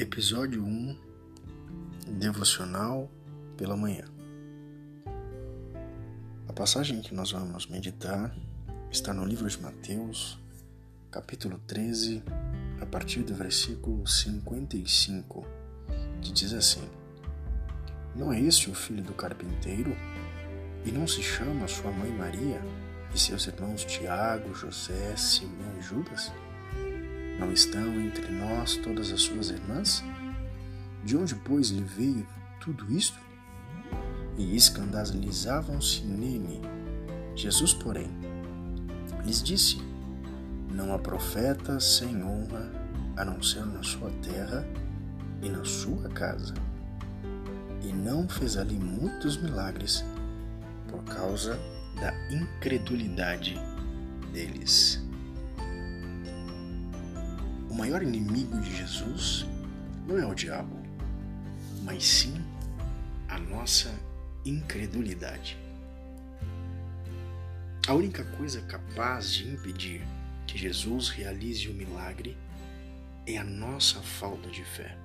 Episódio 1 Devocional pela manhã. A passagem que nós vamos meditar está no livro de Mateus, capítulo 13, a partir do versículo 55, que diz assim: Não é este o filho do carpinteiro? E não se chama sua mãe Maria e seus irmãos Tiago, José, Simão e Judas? Não estão entre nós todas as suas irmãs? De onde, pois, lhe veio tudo isto? E escandalizavam-se nele. Jesus, porém, lhes disse: Não há profeta sem honra a não ser na sua terra e na sua casa. E não fez ali muitos milagres por causa da incredulidade deles maior inimigo de Jesus não é o diabo, mas sim a nossa incredulidade. A única coisa capaz de impedir que Jesus realize o milagre é a nossa falta de fé.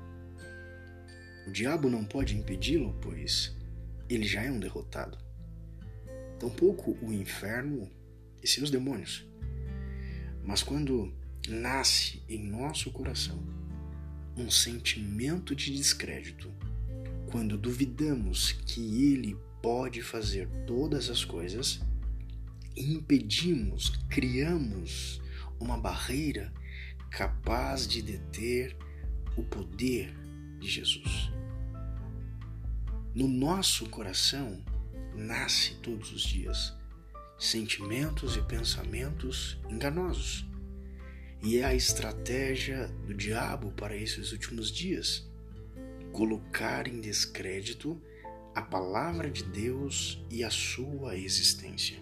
O diabo não pode impedi-lo, pois ele já é um derrotado. Tampouco o inferno e seus demônios. Mas quando nasce em nosso coração um sentimento de descrédito quando duvidamos que Ele pode fazer todas as coisas e impedimos, criamos uma barreira capaz de deter o poder de Jesus. No nosso coração nasce todos os dias sentimentos e pensamentos enganosos e é a estratégia do diabo para esses últimos dias colocar em descrédito a palavra de Deus e a sua existência.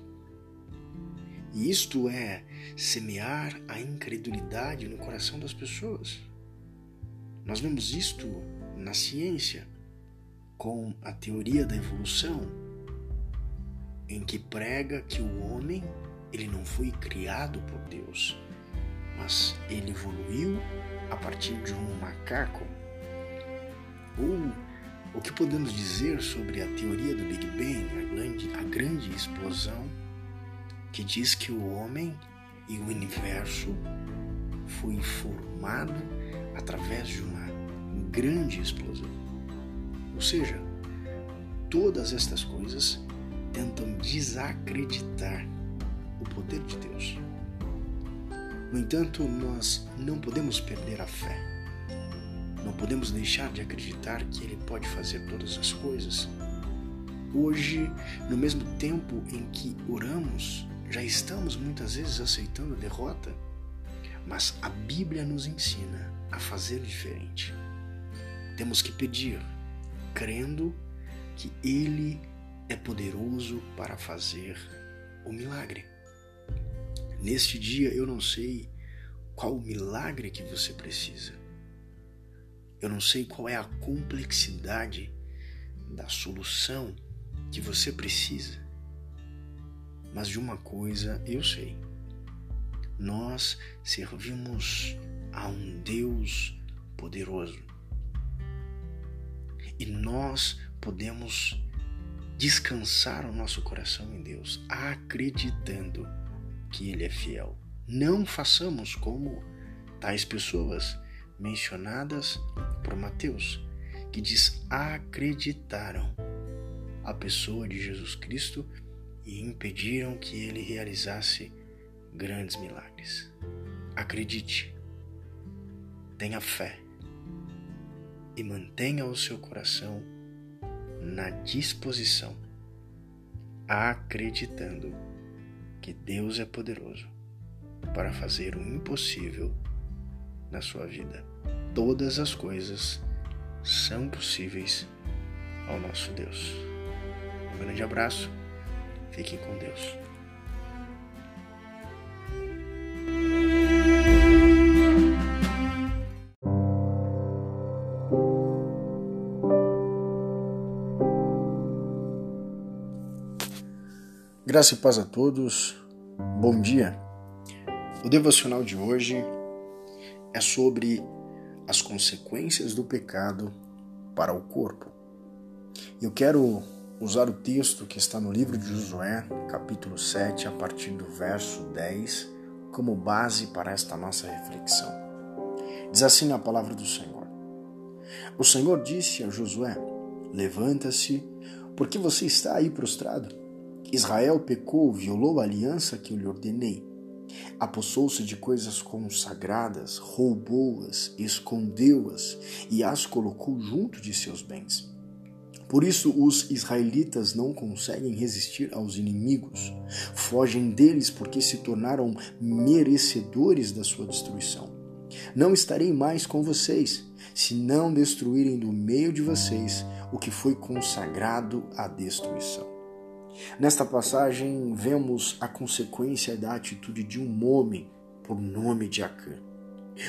E isto é semear a incredulidade no coração das pessoas. Nós vemos isto na ciência, com a teoria da evolução, em que prega que o homem ele não foi criado por Deus, mas ele evoluiu a partir de um macaco? Ou o que podemos dizer sobre a teoria do Big Bang, a grande, a grande explosão, que diz que o homem e o universo foi formado através de uma grande explosão? Ou seja, todas estas coisas tentam desacreditar o poder de Deus. No entanto, nós não podemos perder a fé. Não podemos deixar de acreditar que Ele pode fazer todas as coisas. Hoje, no mesmo tempo em que oramos, já estamos muitas vezes aceitando a derrota, mas a Bíblia nos ensina a fazer diferente. Temos que pedir, crendo que Ele é poderoso para fazer o milagre. Neste dia eu não sei qual o milagre que você precisa. Eu não sei qual é a complexidade da solução que você precisa. Mas de uma coisa eu sei. Nós servimos a um Deus poderoso. E nós podemos descansar o nosso coração em Deus, acreditando que Ele é fiel. Não façamos como tais pessoas mencionadas por Mateus, que diz acreditaram a pessoa de Jesus Cristo e impediram que ele realizasse grandes milagres. Acredite, tenha fé e mantenha o seu coração na disposição, acreditando que Deus é poderoso para fazer o impossível na sua vida. Todas as coisas são possíveis ao nosso Deus. Um grande abraço, fiquem com Deus. Graça e paz a todos. Bom dia. O devocional de hoje é sobre as consequências do pecado para o corpo. Eu quero usar o texto que está no livro de Josué, capítulo 7, a partir do verso 10, como base para esta nossa reflexão. Diz assim a palavra do Senhor: O Senhor disse a Josué: Levanta-se, porque você está aí prostrado. Israel pecou, violou a aliança que eu lhe ordenei. Apossou-se de coisas consagradas, roubou-as, escondeu-as e as colocou junto de seus bens. Por isso, os israelitas não conseguem resistir aos inimigos, fogem deles porque se tornaram merecedores da sua destruição. Não estarei mais com vocês, se não destruírem do meio de vocês o que foi consagrado à destruição. Nesta passagem, vemos a consequência da atitude de um homem por nome de Acã.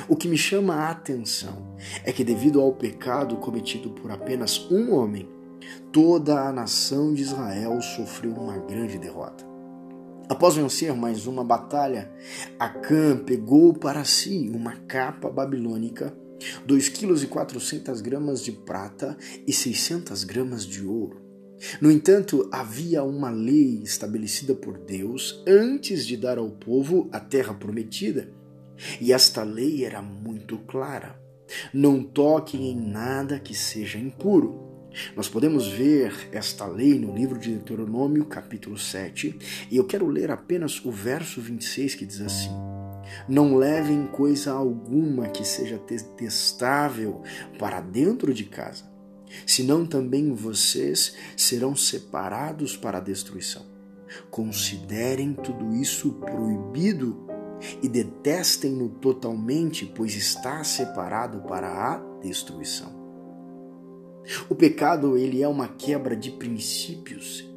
O que me chama a atenção é que, devido ao pecado cometido por apenas um homem, toda a nação de Israel sofreu uma grande derrota. Após vencer mais uma batalha, Acã pegou para si uma capa babilônica, 2,4 kg de prata e 600 gramas de ouro. No entanto, havia uma lei estabelecida por Deus antes de dar ao povo a terra prometida, e esta lei era muito clara: não toquem em nada que seja impuro. Nós podemos ver esta lei no livro de Deuteronômio, capítulo 7, e eu quero ler apenas o verso 26 que diz assim: Não levem coisa alguma que seja detestável para dentro de casa senão também vocês serão separados para a destruição. Considerem tudo isso proibido e detestem-no totalmente, pois está separado para a destruição. O pecado ele é uma quebra de princípios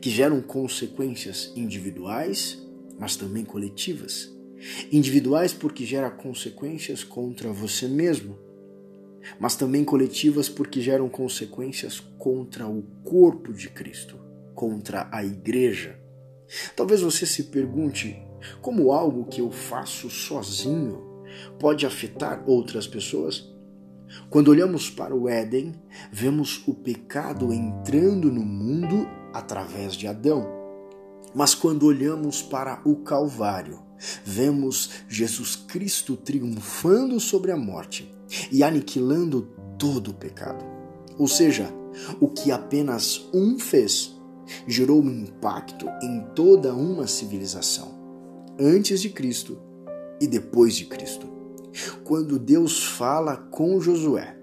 que geram consequências individuais, mas também coletivas. Individuais porque gera consequências contra você mesmo, mas também coletivas porque geram consequências contra o corpo de Cristo, contra a igreja. Talvez você se pergunte como algo que eu faço sozinho pode afetar outras pessoas? Quando olhamos para o Éden, vemos o pecado entrando no mundo através de Adão. Mas quando olhamos para o Calvário, vemos Jesus Cristo triunfando sobre a morte e aniquilando todo o pecado. Ou seja, o que apenas um fez gerou um impacto em toda uma civilização, antes de Cristo e depois de Cristo. Quando Deus fala com Josué,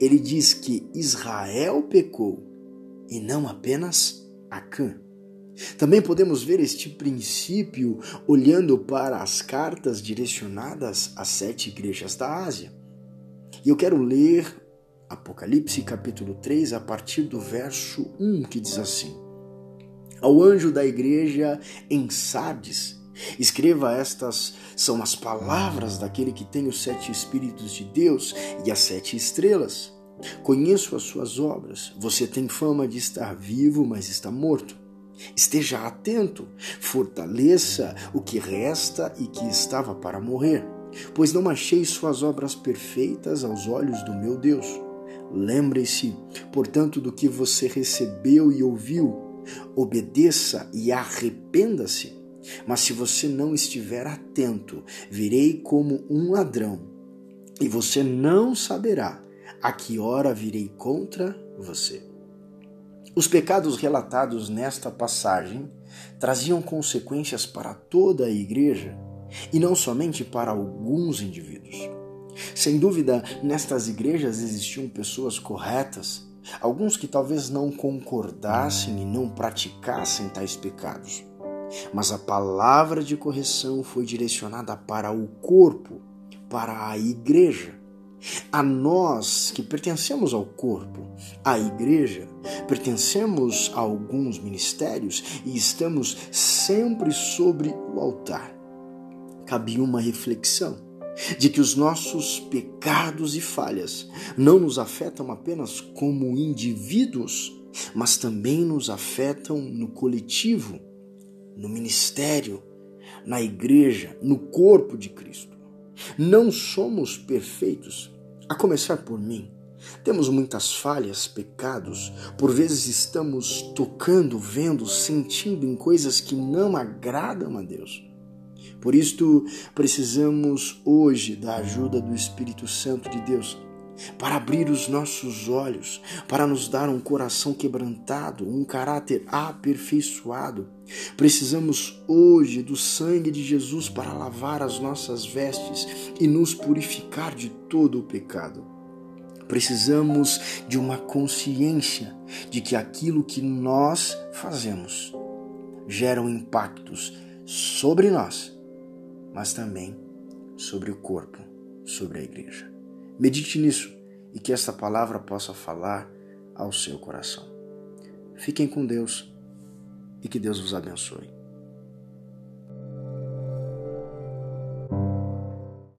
ele diz que Israel pecou e não apenas Acã. Também podemos ver este princípio olhando para as cartas direcionadas às sete igrejas da Ásia. E eu quero ler Apocalipse capítulo 3 a partir do verso 1 que diz assim: Ao anjo da igreja em Sardes, escreva estas são as palavras daquele que tem os sete espíritos de Deus e as sete estrelas. Conheço as suas obras. Você tem fama de estar vivo, mas está morto. Esteja atento, fortaleça o que resta e que estava para morrer pois não achei suas obras perfeitas aos olhos do meu Deus. Lembre-se, portanto, do que você recebeu e ouviu. Obedeça e arrependa-se. Mas se você não estiver atento, virei como um ladrão, e você não saberá a que hora virei contra você. Os pecados relatados nesta passagem traziam consequências para toda a igreja e não somente para alguns indivíduos. Sem dúvida, nestas igrejas existiam pessoas corretas, alguns que talvez não concordassem e não praticassem tais pecados. Mas a palavra de correção foi direcionada para o corpo, para a igreja. A nós que pertencemos ao corpo, à igreja, pertencemos a alguns ministérios e estamos sempre sobre o altar cabia uma reflexão de que os nossos pecados e falhas não nos afetam apenas como indivíduos, mas também nos afetam no coletivo, no ministério, na igreja, no corpo de Cristo. Não somos perfeitos, A começar por mim. Temos muitas falhas, pecados, por vezes estamos tocando, vendo, sentindo em coisas que não agradam a Deus. Por isto, precisamos hoje da ajuda do Espírito Santo de Deus para abrir os nossos olhos, para nos dar um coração quebrantado, um caráter aperfeiçoado. Precisamos hoje do sangue de Jesus para lavar as nossas vestes e nos purificar de todo o pecado. Precisamos de uma consciência de que aquilo que nós fazemos geram impactos sobre nós, mas também sobre o corpo, sobre a igreja. Medite nisso e que esta palavra possa falar ao seu coração. Fiquem com Deus e que Deus vos abençoe.